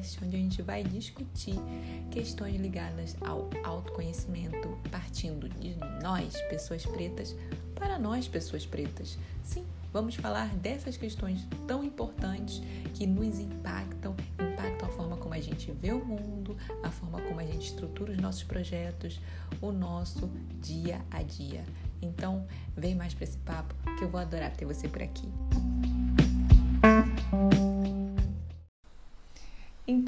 podcast onde a gente vai discutir questões ligadas ao autoconhecimento, partindo de nós, pessoas pretas, para nós, pessoas pretas. Sim, vamos falar dessas questões tão importantes que nos impactam, impactam a forma como a gente vê o mundo, a forma como a gente estrutura os nossos projetos, o nosso dia a dia. Então, vem mais para esse papo que eu vou adorar ter você por aqui.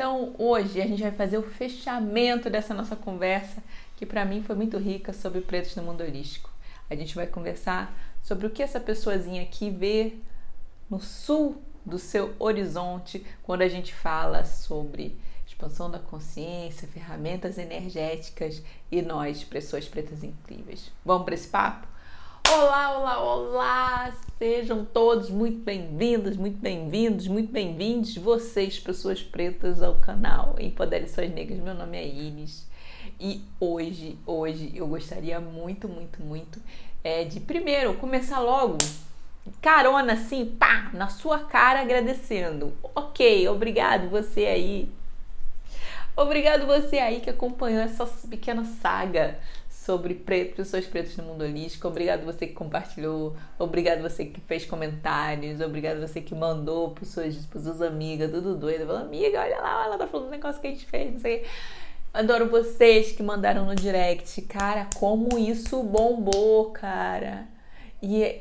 Então, hoje a gente vai fazer o fechamento dessa nossa conversa, que para mim foi muito rica sobre pretos no mundo holístico. A gente vai conversar sobre o que essa pessoazinha aqui vê no sul do seu horizonte quando a gente fala sobre expansão da consciência, ferramentas energéticas e nós, pessoas pretas incríveis. Vamos para esse papo? Olá, olá, olá! Sejam todos muito bem-vindos, muito bem-vindos, muito bem-vindos, vocês, pessoas pretas, ao canal Empodere Suas Negras. Meu nome é Iris e hoje, hoje eu gostaria muito, muito, muito é, de primeiro começar logo carona assim, pá, na sua cara agradecendo. Ok, obrigado você aí. Obrigado você aí que acompanhou essa pequena saga sobre preto, pessoas pretas no mundo holístico. Obrigado você que compartilhou, obrigado você que fez comentários, obrigado você que mandou para suas, amigas, tudo doido. Falou, amiga, olha lá, ela tá falando do negócio que a gente fez, não sei. Adoro vocês que mandaram no direct. Cara, como isso bombou, cara. E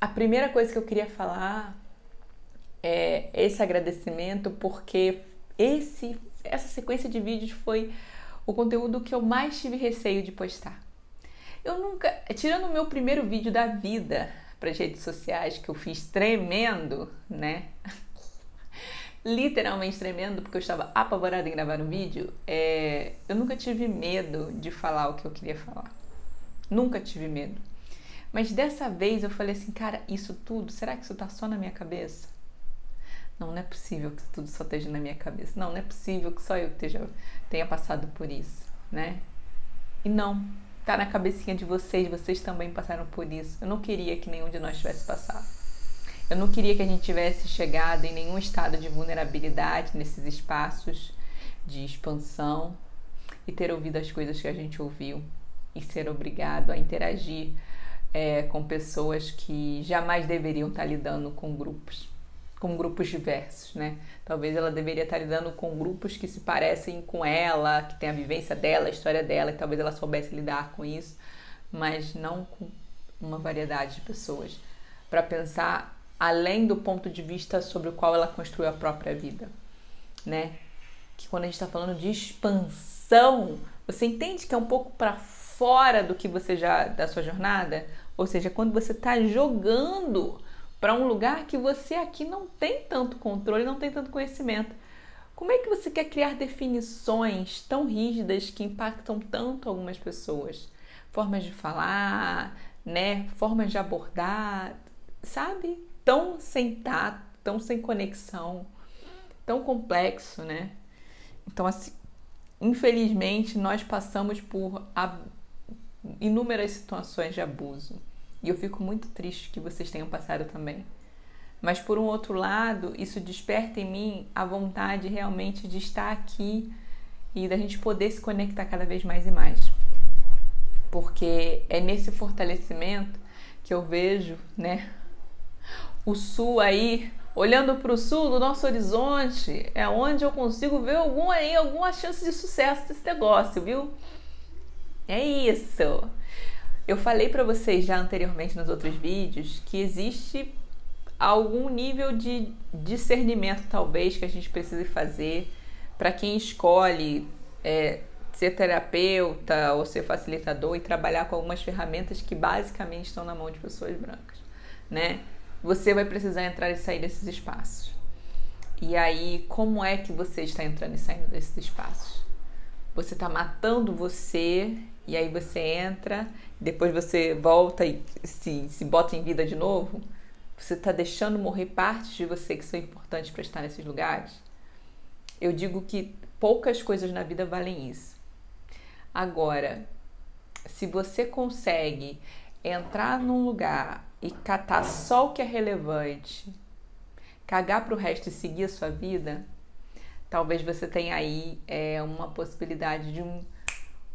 a primeira coisa que eu queria falar é esse agradecimento, porque esse, essa sequência de vídeos foi o conteúdo que eu mais tive receio de postar. Eu nunca, tirando o meu primeiro vídeo da vida para as redes sociais que eu fiz tremendo, né? Literalmente tremendo, porque eu estava apavorada em gravar um vídeo. É, eu nunca tive medo de falar o que eu queria falar. Nunca tive medo. Mas dessa vez eu falei assim, cara, isso tudo, será que isso tá só na minha cabeça? Não, não é possível que tudo só esteja na minha cabeça. Não, não é possível que só eu esteja, tenha passado por isso, né? E não, tá na cabecinha de vocês, vocês também passaram por isso. Eu não queria que nenhum de nós tivesse passado. Eu não queria que a gente tivesse chegado em nenhum estado de vulnerabilidade nesses espaços de expansão e ter ouvido as coisas que a gente ouviu e ser obrigado a interagir é, com pessoas que jamais deveriam estar lidando com grupos com grupos diversos, né? Talvez ela deveria estar lidando com grupos que se parecem com ela, que tem a vivência dela, a história dela, e talvez ela soubesse lidar com isso, mas não com uma variedade de pessoas. Para pensar além do ponto de vista sobre o qual ela construiu a própria vida, né? Que quando a gente está falando de expansão, você entende que é um pouco para fora do que você já da sua jornada, ou seja, quando você está jogando para um lugar que você aqui não tem tanto controle, não tem tanto conhecimento. Como é que você quer criar definições tão rígidas que impactam tanto algumas pessoas? Formas de falar, né? Formas de abordar, sabe? Tão sem tato, tão sem conexão, tão complexo, né? Então, assim, infelizmente, nós passamos por inúmeras situações de abuso e eu fico muito triste que vocês tenham passado também. Mas por um outro lado, isso desperta em mim a vontade realmente de estar aqui e da gente poder se conectar cada vez mais e mais. Porque é nesse fortalecimento que eu vejo, né, o sul aí, olhando para o sul do nosso horizonte, é onde eu consigo ver algum aí, alguma chance de sucesso desse negócio, viu? É isso. Eu falei para vocês já anteriormente nos outros vídeos que existe algum nível de discernimento, talvez, que a gente precise fazer para quem escolhe é, ser terapeuta ou ser facilitador e trabalhar com algumas ferramentas que basicamente estão na mão de pessoas brancas, né? Você vai precisar entrar e sair desses espaços. E aí, como é que você está entrando e saindo desses espaços? Você está matando você e aí você entra, depois você volta e se, se bota em vida de novo, você está deixando morrer partes de você que são importantes para estar nesses lugares? Eu digo que poucas coisas na vida valem isso. Agora, se você consegue entrar num lugar e catar só o que é relevante, cagar para o resto e seguir a sua vida, talvez você tenha aí é, uma possibilidade de um,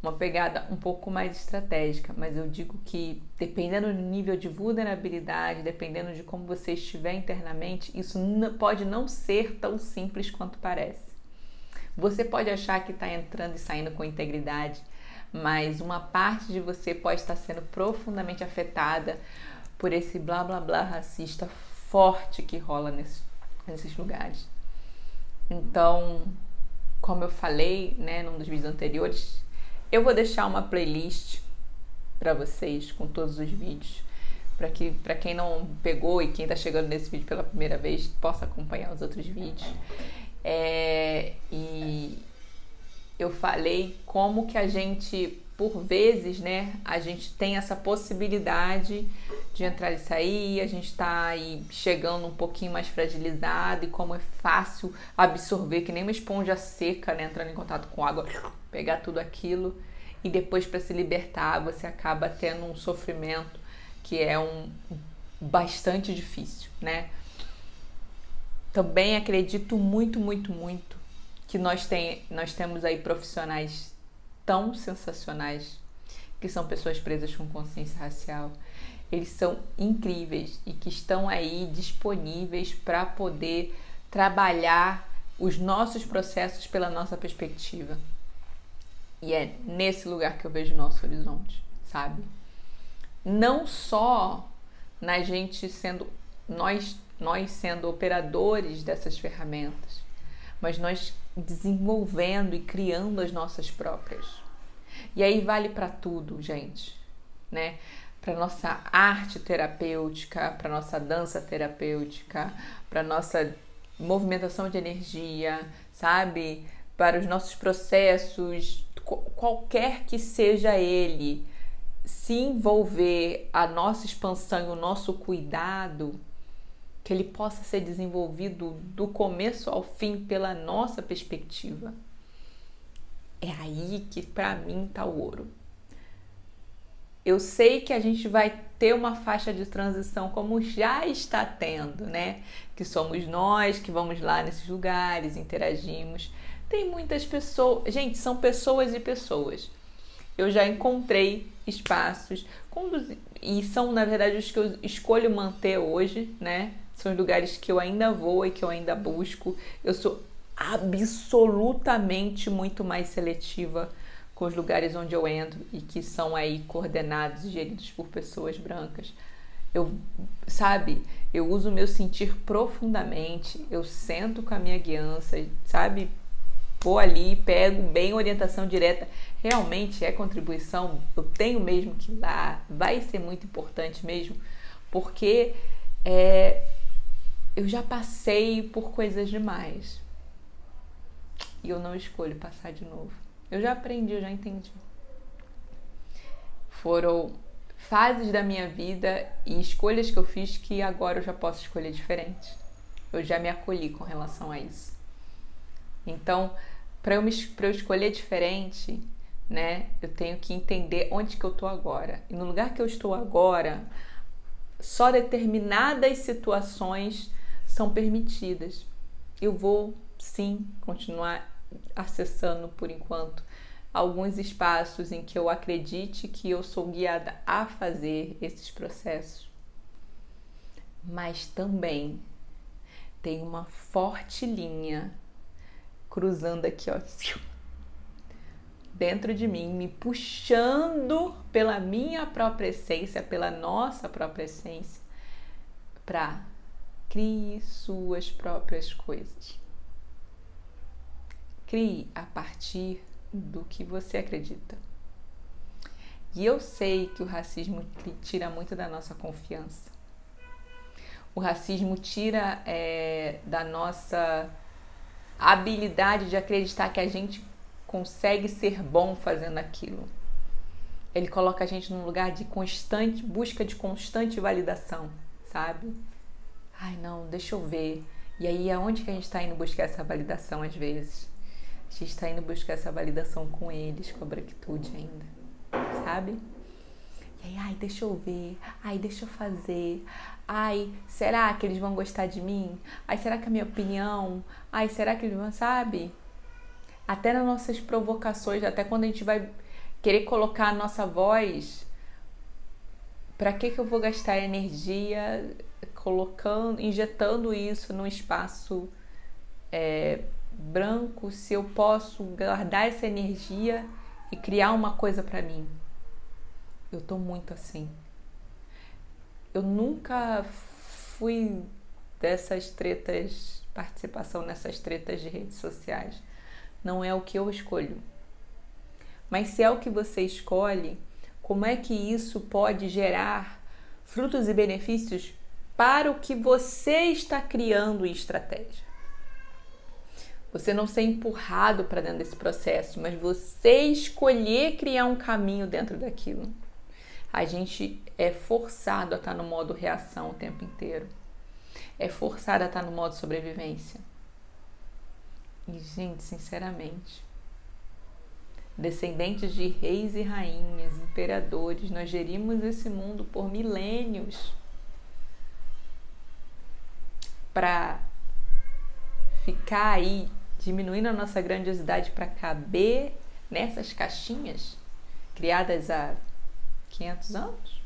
uma pegada um pouco mais estratégica, mas eu digo que dependendo do nível de vulnerabilidade, dependendo de como você estiver internamente, isso pode não ser tão simples quanto parece. Você pode achar que está entrando e saindo com integridade, mas uma parte de você pode estar sendo profundamente afetada por esse blá blá blá racista forte que rola nesse, nesses lugares. Então, como eu falei, né, num dos vídeos anteriores, eu vou deixar uma playlist para vocês com todos os vídeos, para que para quem não pegou e quem está chegando nesse vídeo pela primeira vez possa acompanhar os outros vídeos. É, e eu falei como que a gente por vezes, né, a gente tem essa possibilidade de entrar e sair, a gente está aí chegando um pouquinho mais fragilizado e como é fácil absorver, que nem uma esponja seca, né, entrando em contato com água, pegar tudo aquilo e depois para se libertar você acaba tendo um sofrimento que é um bastante difícil, né? Também acredito muito, muito, muito que nós, tem, nós temos aí profissionais tão sensacionais, que são pessoas presas com consciência racial. Eles são incríveis e que estão aí disponíveis para poder trabalhar os nossos processos pela nossa perspectiva. E é nesse lugar que eu vejo o nosso horizonte, sabe? Não só na gente sendo nós nós sendo operadores dessas ferramentas, mas nós desenvolvendo e criando as nossas próprias. E aí vale para tudo, gente, né? Para nossa arte terapêutica, para nossa dança terapêutica, para nossa movimentação de energia, sabe? Para os nossos processos, qualquer que seja ele, se envolver a nossa expansão e o nosso cuidado, que ele possa ser desenvolvido do começo ao fim pela nossa perspectiva. É aí que para mim tá o ouro. Eu sei que a gente vai ter uma faixa de transição como já está tendo, né? Que somos nós que vamos lá nesses lugares, interagimos. Tem muitas pessoas, gente, são pessoas e pessoas. Eu já encontrei espaços e são na verdade os que eu escolho manter hoje, né? São os lugares que eu ainda vou e que eu ainda busco. Eu sou absolutamente muito mais seletiva com os lugares onde eu entro e que são aí coordenados e geridos por pessoas brancas. Eu, sabe, eu uso o meu sentir profundamente, eu sento com a minha guiança, sabe? Vou ali, pego bem orientação direta. Realmente é contribuição, eu tenho mesmo que ir lá, vai ser muito importante mesmo, porque é, eu já passei por coisas demais. E eu não escolho passar de novo. Eu já aprendi, eu já entendi. Foram fases da minha vida e escolhas que eu fiz que agora eu já posso escolher diferente. Eu já me acolhi com relação a isso. Então, para eu, eu escolher diferente, né, eu tenho que entender onde que eu estou agora. E no lugar que eu estou agora, só determinadas situações são permitidas. Eu vou sim continuar acessando por enquanto alguns espaços em que eu acredite que eu sou guiada a fazer esses processos. Mas também tem uma forte linha cruzando aqui, ó, dentro de mim, me puxando pela minha própria essência, pela nossa própria essência, para Crie suas próprias coisas. Crie a partir do que você acredita. E eu sei que o racismo tira muito da nossa confiança. O racismo tira é, da nossa habilidade de acreditar que a gente consegue ser bom fazendo aquilo. Ele coloca a gente num lugar de constante busca de constante validação, sabe? Ai, não, deixa eu ver. E aí, aonde que a gente está indo buscar essa validação às vezes? A gente está indo buscar essa validação com eles, com a branquitude ainda, sabe? E aí, ai, deixa eu ver, ai, deixa eu fazer, ai, será que eles vão gostar de mim? Ai, será que a minha opinião? Ai, será que eles vão, sabe? Até nas nossas provocações, até quando a gente vai querer colocar a nossa voz, para que que eu vou gastar energia colocando, injetando isso num espaço é, branco se eu posso guardar essa energia e criar uma coisa para mim? Eu tô muito assim. Eu nunca fui dessas tretas, participação nessas tretas de redes sociais. Não é o que eu escolho. Mas se é o que você escolhe, como é que isso pode gerar frutos e benefícios para o que você está criando em estratégia? Você não ser empurrado para dentro desse processo, mas você escolher criar um caminho dentro daquilo a gente é forçado a estar no modo reação o tempo inteiro. É forçado a estar no modo sobrevivência. E, gente, sinceramente, descendentes de reis e rainhas, imperadores, nós gerimos esse mundo por milênios para ficar aí diminuindo a nossa grandiosidade para caber nessas caixinhas criadas há 500 anos?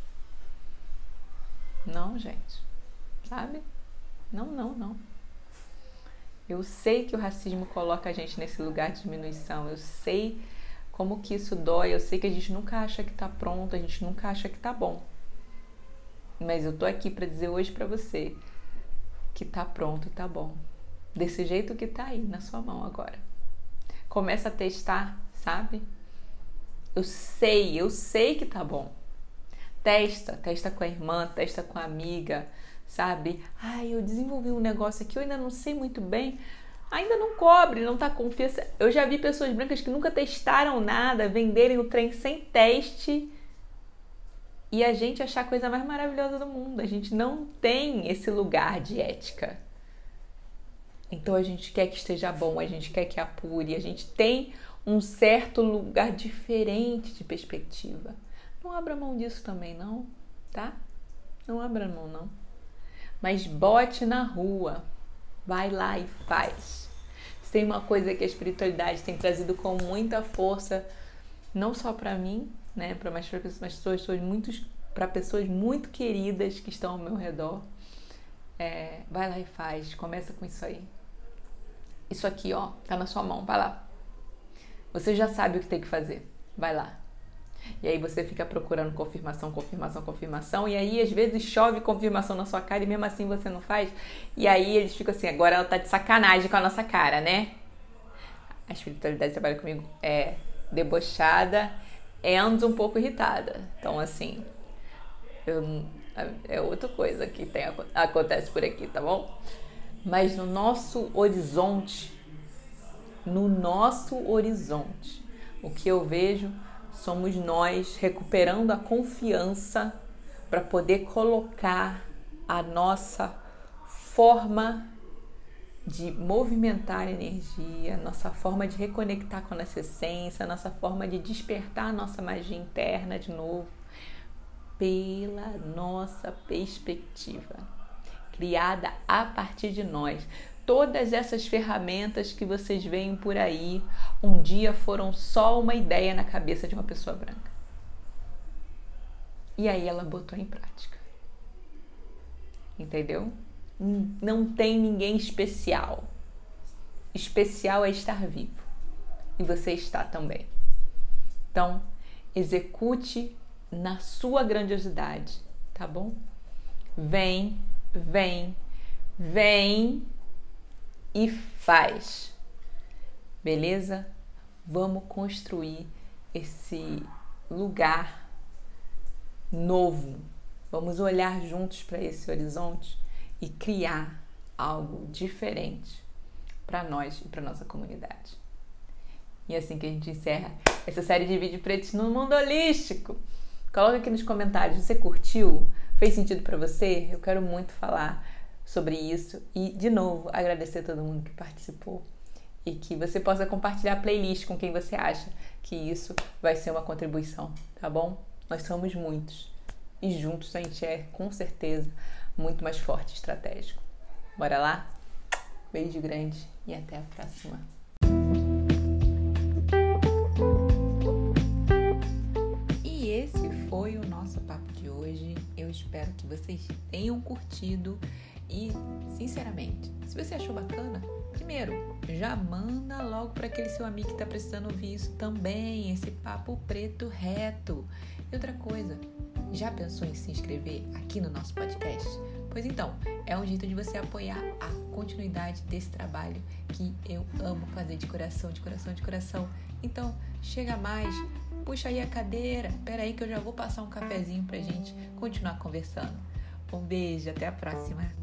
Não, gente. Sabe? Não, não, não. Eu sei que o racismo coloca a gente nesse lugar de diminuição. Eu sei como que isso dói. Eu sei que a gente nunca acha que tá pronto, a gente nunca acha que tá bom. Mas eu tô aqui para dizer hoje para você que tá pronto e tá bom. Desse jeito que tá aí na sua mão agora. Começa a testar, sabe? Eu sei, eu sei que tá bom. Testa, testa com a irmã, testa com a amiga, sabe? Ai, eu desenvolvi um negócio aqui, eu ainda não sei muito bem. Ainda não cobre, não tá confiança. Eu já vi pessoas brancas que nunca testaram nada, venderem o trem sem teste e a gente achar a coisa mais maravilhosa do mundo. A gente não tem esse lugar de ética. Então a gente quer que esteja bom, a gente quer que apure, a gente tem um certo lugar diferente de perspectiva. Não abra mão disso também, não, tá? Não abra mão, não. Mas bote na rua. Vai lá e faz. Se tem uma coisa que a espiritualidade tem trazido com muita força, não só para mim, né, para mais pessoas, mas pessoas muito para pessoas muito queridas que estão ao meu redor. É, vai lá e faz. Começa com isso aí. Isso aqui, ó, tá na sua mão. Vai lá. Você já sabe o que tem que fazer. Vai lá. E aí você fica procurando confirmação, confirmação, confirmação, e aí às vezes chove confirmação na sua cara e mesmo assim você não faz. E aí eles ficam assim, agora ela tá de sacanagem com a nossa cara, né? A espiritualidade trabalha comigo é debochada ando um pouco irritada. Então assim, eu, é outra coisa que tem, acontece por aqui, tá bom? Mas no nosso horizonte, no nosso horizonte, o que eu vejo somos nós recuperando a confiança para poder colocar a nossa forma de movimentar energia, nossa forma de reconectar com a nossa essência, nossa forma de despertar a nossa magia interna de novo, pela nossa perspectiva, criada a partir de nós todas essas ferramentas que vocês veem por aí um dia foram só uma ideia na cabeça de uma pessoa branca. E aí ela botou em prática. Entendeu? Não tem ninguém especial. Especial é estar vivo. E você está também. Então, execute na sua grandiosidade, tá bom? Vem, vem, vem e faz. Beleza? Vamos construir esse lugar novo. Vamos olhar juntos para esse horizonte e criar algo diferente para nós e para nossa comunidade. E é assim que a gente encerra essa série de vídeos pretos no mundo holístico. Coloca aqui nos comentários, você curtiu? Fez sentido para você? Eu quero muito falar sobre isso e, de novo, agradecer a todo mundo que participou e que você possa compartilhar a playlist com quem você acha que isso vai ser uma contribuição, tá bom? Nós somos muitos. e juntos a gente é com certeza muito mais forte e estratégico. Bora lá? Beijo grande e até a próxima. Espero que vocês tenham curtido e, sinceramente, se você achou bacana, primeiro, já manda logo para aquele seu amigo que está precisando ouvir isso também, esse papo preto reto. E outra coisa, já pensou em se inscrever aqui no nosso podcast? Pois então, é um jeito de você apoiar a continuidade desse trabalho que eu amo fazer de coração, de coração, de coração. Então, chega mais, puxa aí a cadeira, espera aí que eu já vou passar um cafezinho pra gente continuar conversando. Um beijo, até a próxima.